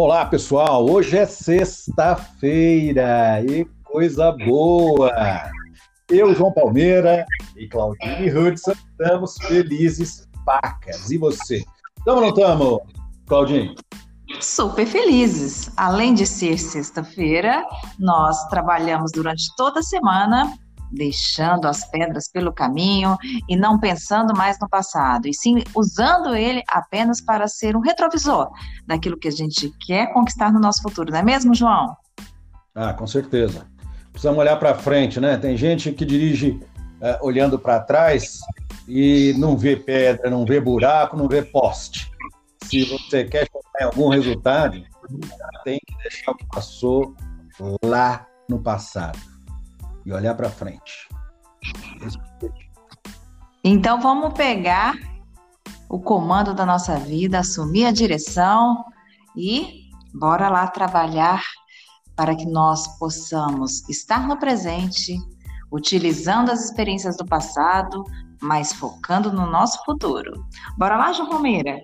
Olá, pessoal. Hoje é sexta-feira e coisa boa. Eu, João Palmeira e Claudine Hudson estamos felizes pacas. E você? Estamos ou não estamos, Claudine? Super felizes. Além de ser sexta-feira, nós trabalhamos durante toda a semana deixando as pedras pelo caminho e não pensando mais no passado, e sim usando ele apenas para ser um retrovisor daquilo que a gente quer conquistar no nosso futuro, não é mesmo, João? Ah, com certeza. Precisamos olhar para frente, né? Tem gente que dirige uh, olhando para trás e não vê pedra, não vê buraco, não vê poste. Se você quer chegar em algum resultado, tem que deixar o que passou lá no passado e olhar para frente. Então vamos pegar o comando da nossa vida, assumir a direção e bora lá trabalhar para que nós possamos estar no presente, utilizando as experiências do passado, mas focando no nosso futuro. Bora lá, João Romeira?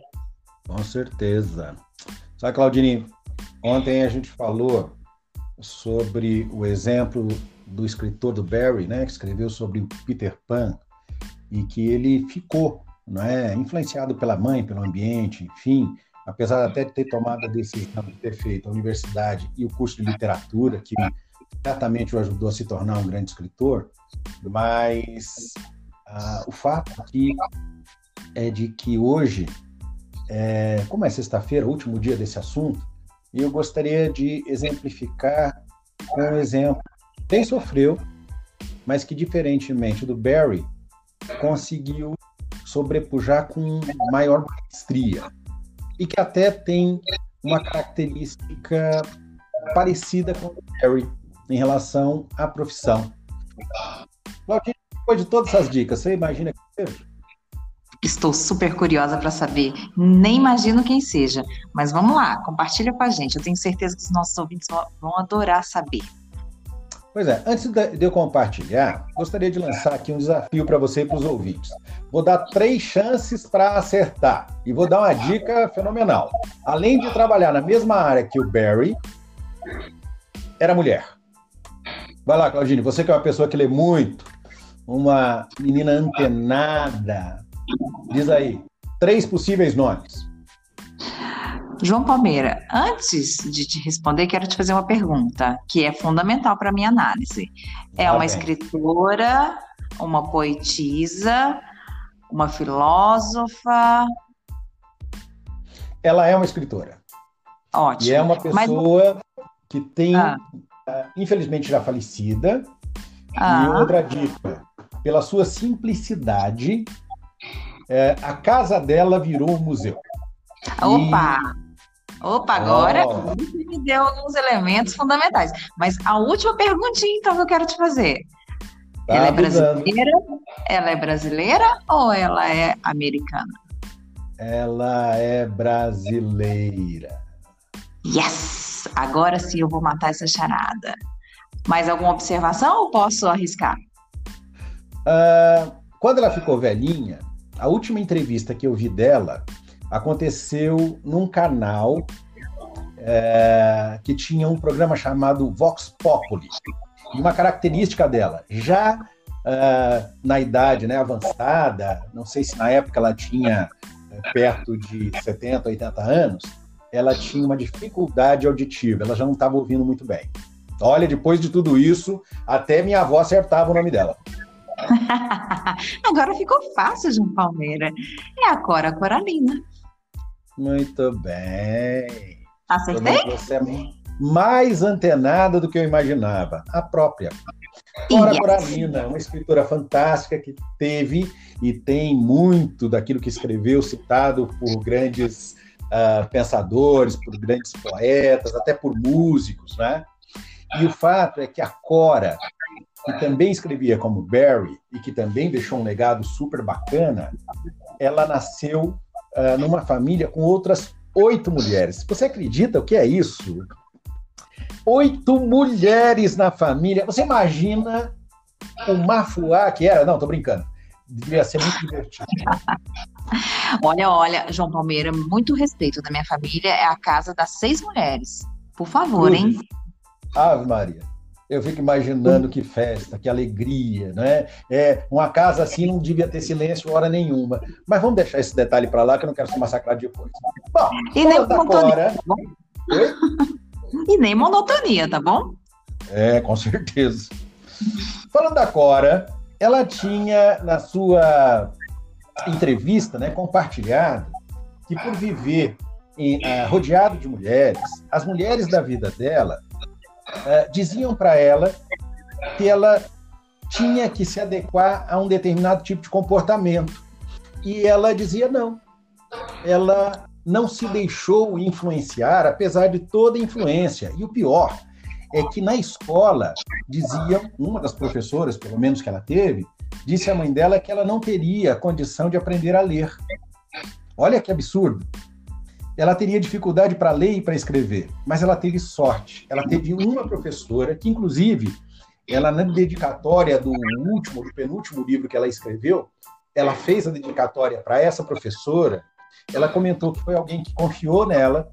Com certeza. Sabe, Claudine, ontem a gente falou sobre o exemplo do escritor do Barry, né, que escreveu sobre o Peter Pan e que ele ficou, não é, influenciado pela mãe, pelo ambiente, enfim, apesar até de ter tomado a decisão de ter feito a universidade e o curso de literatura, que certamente o ajudou a se tornar um grande escritor, mas ah, o fato aqui é de que hoje, é, como é sexta-feira, último dia desse assunto, eu gostaria de exemplificar com um exemplo quem sofreu, mas que, diferentemente do Barry, conseguiu sobrepujar com maior maestria e que até tem uma característica parecida com o Barry em relação à profissão. Claudinha, depois de todas essas dicas, você imagina que seja? Estou super curiosa para saber. Nem imagino quem seja. Mas vamos lá, compartilha com a gente. Eu tenho certeza que os nossos ouvintes vão adorar saber. Pois é, antes de eu compartilhar, gostaria de lançar aqui um desafio para você e para os ouvintes. Vou dar três chances para acertar e vou dar uma dica fenomenal. Além de trabalhar na mesma área que o Barry, era mulher. Vai lá, Claudine, você que é uma pessoa que lê muito, uma menina antenada, diz aí, três possíveis nomes. João Palmeira, antes de te responder, quero te fazer uma pergunta que é fundamental para a minha análise. É uma escritora, uma poetisa, uma filósofa? Ela é uma escritora. Ótimo. E é uma pessoa Mas... que tem, ah. uh, infelizmente já falecida. Ah. E outra dica, pela sua simplicidade, é, a casa dela virou um museu. Opa! Opa, agora oh. você me deu alguns elementos fundamentais. Mas a última perguntinha, então, que eu quero te fazer. Tá ela é brasileira? Ela é brasileira ou ela é americana? Ela é brasileira. Yes! Agora sim eu vou matar essa charada. Mais alguma observação ou posso arriscar? Uh, quando ela ficou velhinha, a última entrevista que eu vi dela, aconteceu num canal é, que tinha um programa chamado Vox Populi. Uma característica dela, já é, na idade né, avançada, não sei se na época ela tinha é, perto de 70, 80 anos, ela tinha uma dificuldade auditiva, ela já não estava ouvindo muito bem. Olha, depois de tudo isso, até minha avó acertava o nome dela. Agora ficou fácil, João Palmeira. É a Cora Coralina. Muito bem. Acertei? Você é mais antenada do que eu imaginava, a própria. Cora yes. Coralina, uma escritora fantástica que teve e tem muito daquilo que escreveu citado por grandes uh, pensadores, por grandes poetas, até por músicos, né? E o fato é que a Cora, que também escrevia como Barry e que também deixou um legado super bacana, ela nasceu uh, numa família com outras oito mulheres. Você acredita o que é isso? Oito mulheres na família. Você imagina o mafuá que era? Não, tô brincando. Devia ser muito divertido. olha, olha, João Palmeira, muito respeito da minha família, é a casa das seis mulheres. Por favor, hein? Ave Maria. Eu fico imaginando que festa, que alegria, né? É, uma casa assim não devia ter silêncio hora nenhuma. Mas vamos deixar esse detalhe para lá que eu não quero ser massacrado depois. Bom, e nem monotonia, tá E nem monotonia, tá bom? É, com certeza. Falando da Cora, ela tinha na sua entrevista, né, compartilhado que por viver em, uh, rodeado de mulheres, as mulheres da vida dela uh, diziam para ela que ela tinha que se adequar a um determinado tipo de comportamento. E ela dizia não. Ela não se deixou influenciar, apesar de toda influência. E o pior é que na escola diziam, uma das professoras, pelo menos que ela teve, disse à mãe dela que ela não teria condição de aprender a ler. Olha que absurdo. Ela teria dificuldade para ler e para escrever, mas ela teve sorte. Ela teve uma professora que, inclusive, ela na dedicatória do último, do penúltimo livro que ela escreveu, ela fez a dedicatória para essa professora. Ela comentou que foi alguém que confiou nela,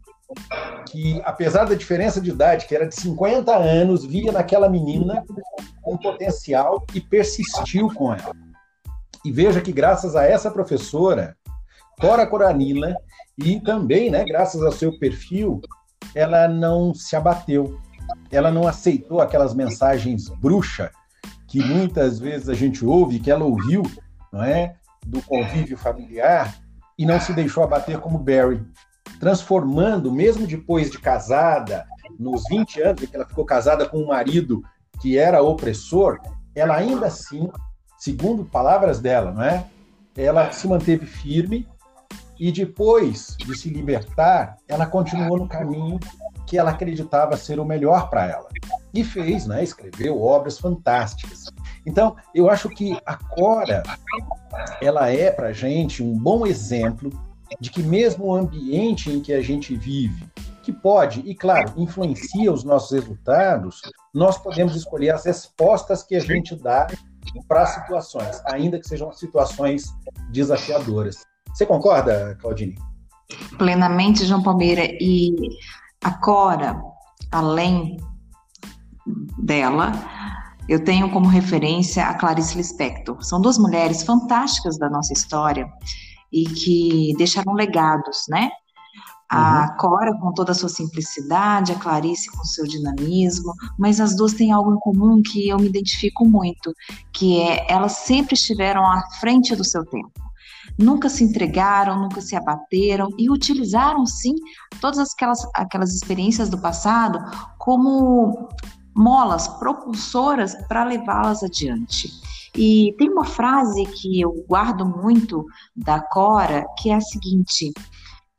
que apesar da diferença de idade, que era de 50 anos, via naquela menina um potencial e persistiu com ela. E veja que graças a essa professora, Cora Coranila, e também, né, graças ao seu perfil, ela não se abateu. Ela não aceitou aquelas mensagens bruxa que muitas vezes a gente ouve, que ela ouviu, não é, do convívio familiar e não se deixou abater como Barry, transformando, mesmo depois de casada, nos 20 anos que ela ficou casada com um marido que era opressor, ela ainda assim, segundo palavras dela, não é? Ela se manteve firme e depois de se libertar, ela continuou no caminho que ela acreditava ser o melhor para ela. E fez, né? Escreveu obras fantásticas. Então, eu acho que a Cora, ela é para gente um bom exemplo de que mesmo o ambiente em que a gente vive, que pode, e claro, influencia os nossos resultados, nós podemos escolher as respostas que a gente dá para situações, ainda que sejam situações desafiadoras. Você concorda, Claudine? Plenamente, João Palmeira. E a Cora, além dela, eu tenho como referência a Clarice Lispector. São duas mulheres fantásticas da nossa história e que deixaram legados, né? A uhum. Cora com toda a sua simplicidade, a Clarice com seu dinamismo, mas as duas têm algo em comum que eu me identifico muito, que é elas sempre estiveram à frente do seu tempo. Nunca se entregaram, nunca se abateram e utilizaram sim todas aquelas, aquelas experiências do passado como molas propulsoras para levá-las adiante. E tem uma frase que eu guardo muito da Cora, que é a seguinte: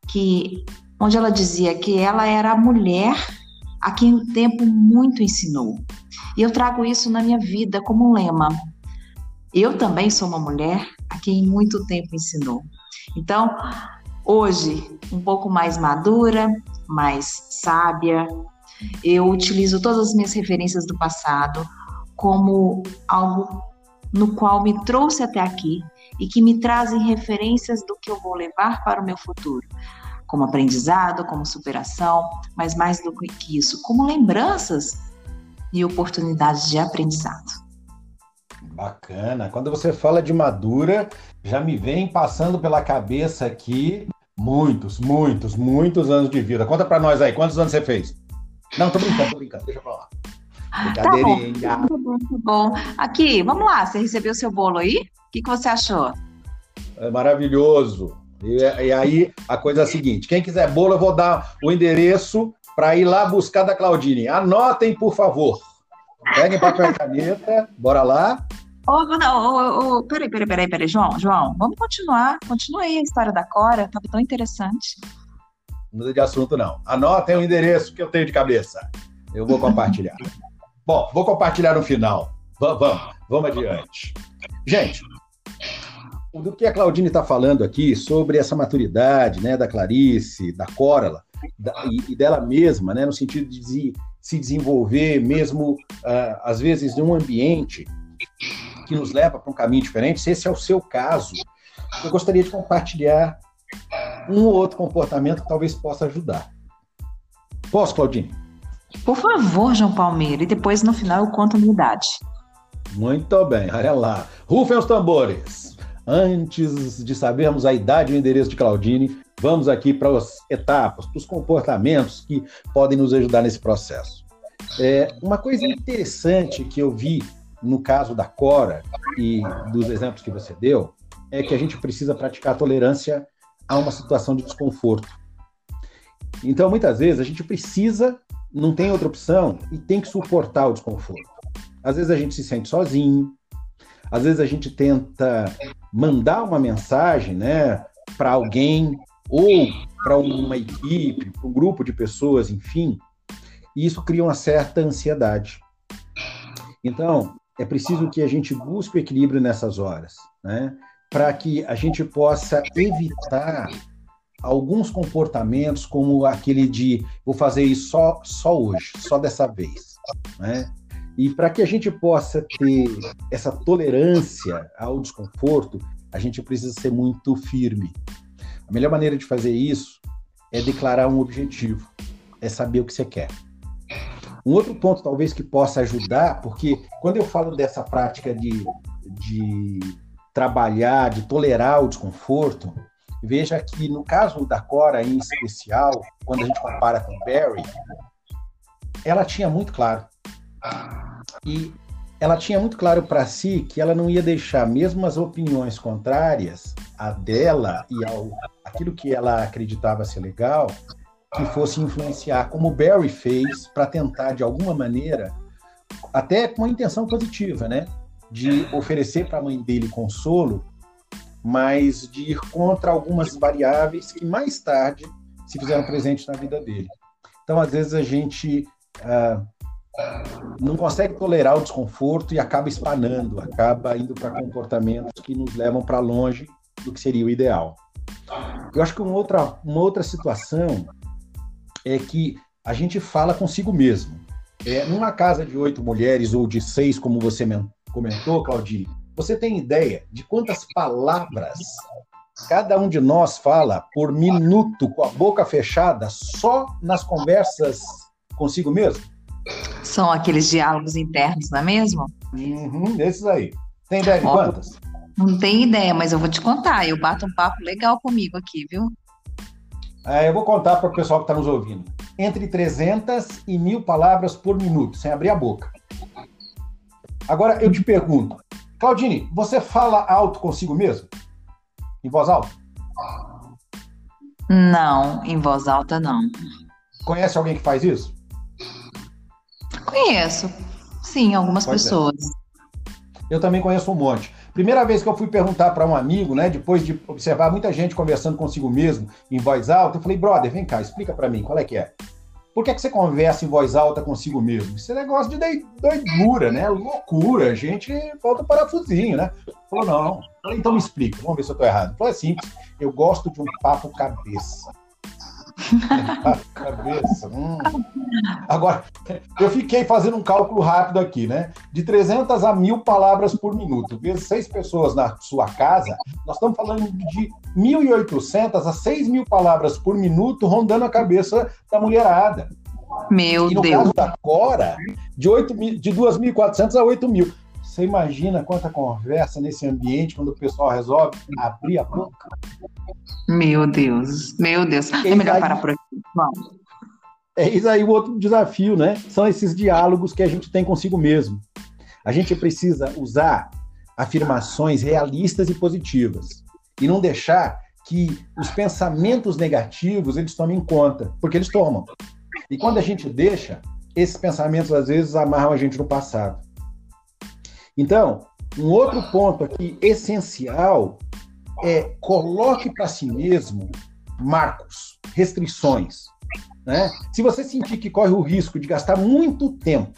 que onde ela dizia que ela era a mulher a quem o tempo muito ensinou. E eu trago isso na minha vida como um lema. Eu também sou uma mulher a quem muito tempo ensinou. Então, hoje, um pouco mais madura, mais sábia, eu utilizo todas as minhas referências do passado como algo no qual me trouxe até aqui e que me trazem referências do que eu vou levar para o meu futuro, como aprendizado, como superação, mas mais do que isso, como lembranças e oportunidades de aprendizado. Bacana. Quando você fala de madura, já me vem passando pela cabeça aqui muitos, muitos, muitos anos de vida. Conta para nós aí, quantos anos você fez? Não, tô brincando, tô brincando, deixa eu falar. Brincadeirinha. Tá bom, tá bom, tá bom. Aqui, vamos lá, você recebeu seu bolo aí? O que, que você achou? É maravilhoso. E, e, aí a coisa é a seguinte: quem quiser bolo, eu vou dar o endereço para ir lá buscar da Claudine. Anotem, por favor. Peguem papel e caneta, bora lá. Oh, não, oh, oh, peraí, peraí, peraí, peraí, João, João, vamos continuar. Continua aí a história da Cora, estava tão interessante. Não muda de assunto, não. Anotem o endereço que eu tenho de cabeça. Eu vou compartilhar. Bom, vou compartilhar no final. Vamos, vamos, vamos adiante. Gente, do que a Claudine está falando aqui sobre essa maturidade né, da Clarice, da da, e, e, dela mesma, né, no sentido de se desenvolver mesmo, uh, às vezes, em um ambiente que nos leva para um caminho diferente, se esse é o seu caso, eu gostaria de compartilhar um ou outro comportamento que talvez possa ajudar. Posso, Claudine? Por favor, João Palmeira, e depois no final eu conto a minha idade. Muito bem, olha lá. Rufem os tambores. Antes de sabermos a idade e o endereço de Claudine, vamos aqui para as etapas, para os comportamentos que podem nos ajudar nesse processo. É, uma coisa interessante que eu vi no caso da Cora e dos exemplos que você deu é que a gente precisa praticar tolerância a uma situação de desconforto. Então, muitas vezes, a gente precisa, não tem outra opção e tem que suportar o desconforto. Às vezes a gente se sente sozinho, às vezes a gente tenta mandar uma mensagem né, para alguém ou para uma equipe, para um grupo de pessoas, enfim, e isso cria uma certa ansiedade. Então, é preciso que a gente busque o equilíbrio nessas horas, né? para que a gente possa evitar alguns comportamentos como aquele de vou fazer isso só, só hoje, só dessa vez. Né? E para que a gente possa ter essa tolerância ao desconforto, a gente precisa ser muito firme. A melhor maneira de fazer isso é declarar um objetivo, é saber o que você quer. Um outro ponto, talvez, que possa ajudar, porque quando eu falo dessa prática de, de trabalhar, de tolerar o desconforto, veja que no caso da Cora em especial, quando a gente compara com Barry, ela tinha muito claro. E ela tinha muito claro para si que ela não ia deixar mesmo as opiniões contrárias a dela e ao aquilo que ela acreditava ser legal, que fosse influenciar, como Barry fez, para tentar de alguma maneira, até com uma intenção positiva, né, de oferecer para a mãe dele consolo, mas de ir contra algumas variáveis que mais tarde se fizeram presentes na vida dele. Então, às vezes a gente ah, não consegue tolerar o desconforto e acaba espanando, acaba indo para comportamentos que nos levam para longe do que seria o ideal. Eu acho que uma outra, uma outra situação é que a gente fala consigo mesmo. É, numa casa de oito mulheres ou de seis, como você comentou, Claudine, você tem ideia de quantas palavras cada um de nós fala por minuto com a boca fechada só nas conversas consigo mesmo? São aqueles diálogos internos, não é mesmo? Uhum, esses aí. Tem ideia de quantas? Não tenho ideia, mas eu vou te contar. Eu bato um papo legal comigo aqui, viu? É, eu vou contar para o pessoal que está nos ouvindo. Entre 300 e mil palavras por minuto, sem abrir a boca. Agora eu te pergunto, Claudine, você fala alto consigo mesmo? Em voz alta? Não, em voz alta não. Conhece alguém que faz isso? Conheço. Sim, algumas pois é. pessoas. É. Eu também conheço um monte. Primeira vez que eu fui perguntar para um amigo, né, depois de observar muita gente conversando consigo mesmo em voz alta, eu falei, brother, vem cá, explica para mim, qual é que é? Por que, é que você conversa em voz alta consigo mesmo? Isso é negócio de doidura, né? Loucura. A gente falta parafusinho, né? Falou, não. Falei, então me explica, vamos ver se eu estou errado. Falei, é simples, eu gosto de um papo cabeça. Cabeça. Hum. Agora, eu fiquei fazendo um cálculo rápido aqui, né? De 300 a 1000 palavras por minuto, vezes seis pessoas na sua casa, nós estamos falando de 1.800 a 6.000 palavras por minuto rondando a cabeça da mulherada. Meu e no Deus. caso da Cora, de, 8 mil, de 2.400 a 8.000. Você imagina quanta conversa nesse ambiente quando o pessoal resolve abrir a boca? Meu Deus, meu Deus. É melhor parar por aqui. Vamos. É isso aí o outro desafio, né? São esses diálogos que a gente tem consigo mesmo. A gente precisa usar afirmações realistas e positivas e não deixar que os pensamentos negativos eles tomem conta, porque eles tomam. E quando a gente deixa, esses pensamentos às vezes amarram a gente no passado. Então, um outro ponto aqui essencial é coloque para si mesmo marcos, restrições. Né? Se você sentir que corre o risco de gastar muito tempo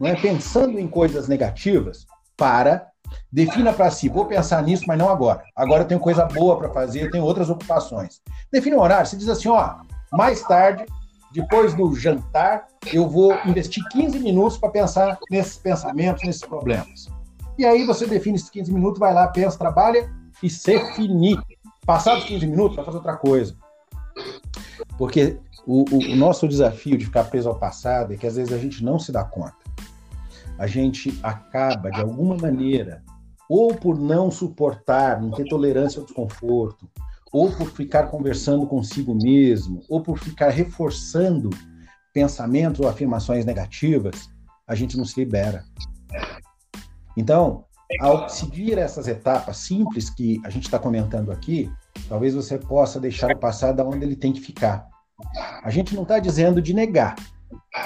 não é, pensando em coisas negativas, para, defina para si, vou pensar nisso, mas não agora. Agora eu tenho coisa boa para fazer, eu tenho outras ocupações. Define um horário, você diz assim, ó, mais tarde, depois do jantar, eu vou investir 15 minutos para pensar nesses pensamentos, nesses problemas. E aí você define esses 15 minutos, vai lá, pensa, trabalha e se finir. Passados 15 minutos, vai fazer outra coisa. Porque o, o, o, nosso desafio de ficar preso ao passado é que às vezes a gente não se dá conta. A gente acaba, de alguma maneira, ou por não suportar, não ter tolerância ao desconforto, ou por ficar conversando consigo mesmo, ou por ficar reforçando pensamentos ou afirmações negativas, a gente não se libera. Então, ao seguir essas etapas simples que a gente está comentando aqui, talvez você possa deixar o passado onde ele tem que ficar. A gente não está dizendo de negar,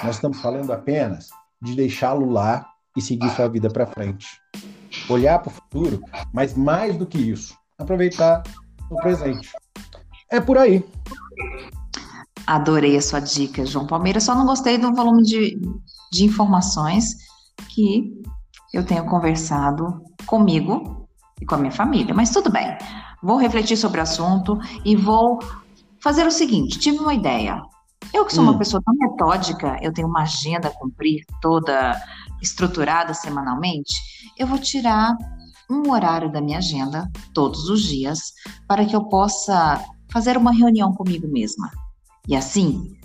nós estamos falando apenas de deixá-lo lá e seguir sua vida para frente. Olhar para o futuro, mas mais do que isso, aproveitar o presente. É por aí. Adorei a sua dica, João Palmeira. Só não gostei do volume de, de informações que eu tenho conversado comigo e com a minha família, mas tudo bem. Vou refletir sobre o assunto e vou fazer o seguinte: tive uma ideia. Eu que sou hum. uma pessoa tão metódica, eu tenho uma agenda a cumprir toda estruturada semanalmente, eu vou tirar um horário da minha agenda todos os dias para que eu possa fazer uma reunião comigo mesma. E assim,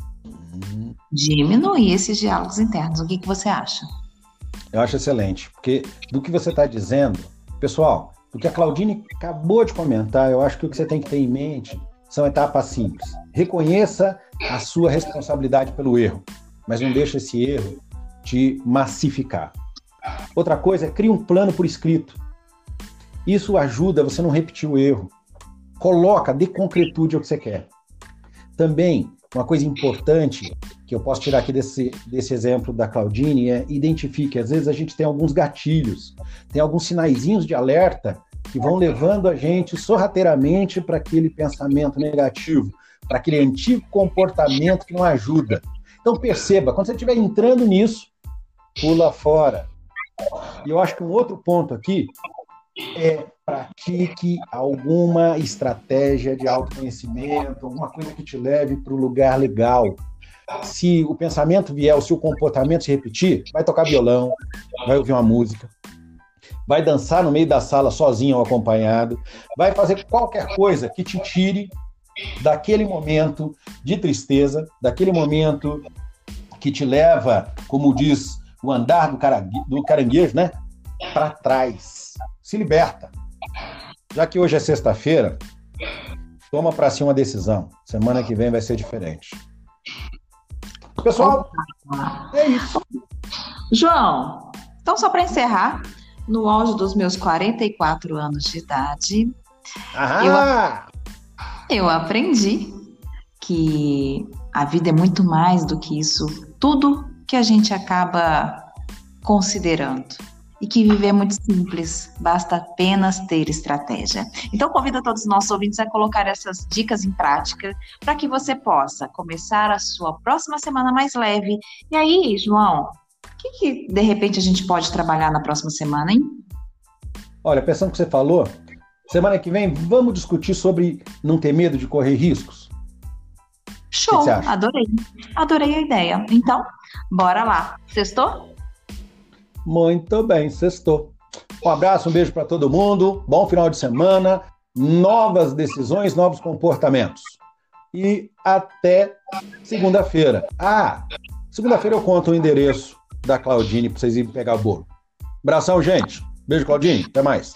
diminuir esses diálogos internos. O que, que você acha? Eu acho excelente, porque do que você está dizendo, pessoal, o que a Claudine acabou de comentar, eu acho que o que você tem que ter em mente são etapas simples. Reconheça a sua responsabilidade pelo erro, mas não deixe esse erro te massificar. Outra coisa é crie um plano por escrito. Isso ajuda você não repetir o erro. Coloca, dê concretude ao que você quer. Também, uma coisa importante que eu posso tirar aqui desse, desse exemplo da Claudine é identifique. Às vezes a gente tem alguns gatilhos, tem alguns sinaizinhos de alerta que vão levando a gente sorrateiramente para aquele pensamento negativo, para aquele antigo comportamento que não ajuda. Então perceba, quando você estiver entrando nisso, pula fora. E eu acho que um outro ponto aqui é pratique alguma estratégia de autoconhecimento, alguma coisa que te leve para o lugar legal se o pensamento vier, se o comportamento se repetir, vai tocar violão, vai ouvir uma música, vai dançar no meio da sala sozinho ou acompanhado, vai fazer qualquer coisa que te tire daquele momento de tristeza, daquele momento que te leva, como diz o andar do, do caranguejo, né? Para trás. Se liberta. Já que hoje é sexta-feira, toma para si uma decisão. Semana que vem vai ser diferente. Pessoal, é isso. João, então só para encerrar, no auge dos meus 44 anos de idade, eu, eu aprendi que a vida é muito mais do que isso, tudo que a gente acaba considerando e que viver é muito simples, basta apenas ter estratégia. Então, convido todos os nossos ouvintes a colocar essas dicas em prática para que você possa começar a sua próxima semana mais leve. E aí, João, o que, que de repente a gente pode trabalhar na próxima semana, hein? Olha, pensando no que você falou, semana que vem vamos discutir sobre não ter medo de correr riscos. Show, adorei. Adorei a ideia. Então, bora lá. Sextou? Muito bem, sextou. Um abraço, um beijo para todo mundo. Bom final de semana. Novas decisões, novos comportamentos. E até segunda-feira. Ah, segunda-feira eu conto o endereço da Claudine para vocês irem pegar o bolo. Abração, gente. Beijo, Claudine. Até mais.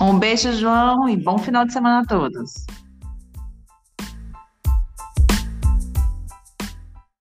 Um beijo, João, e bom final de semana a todos.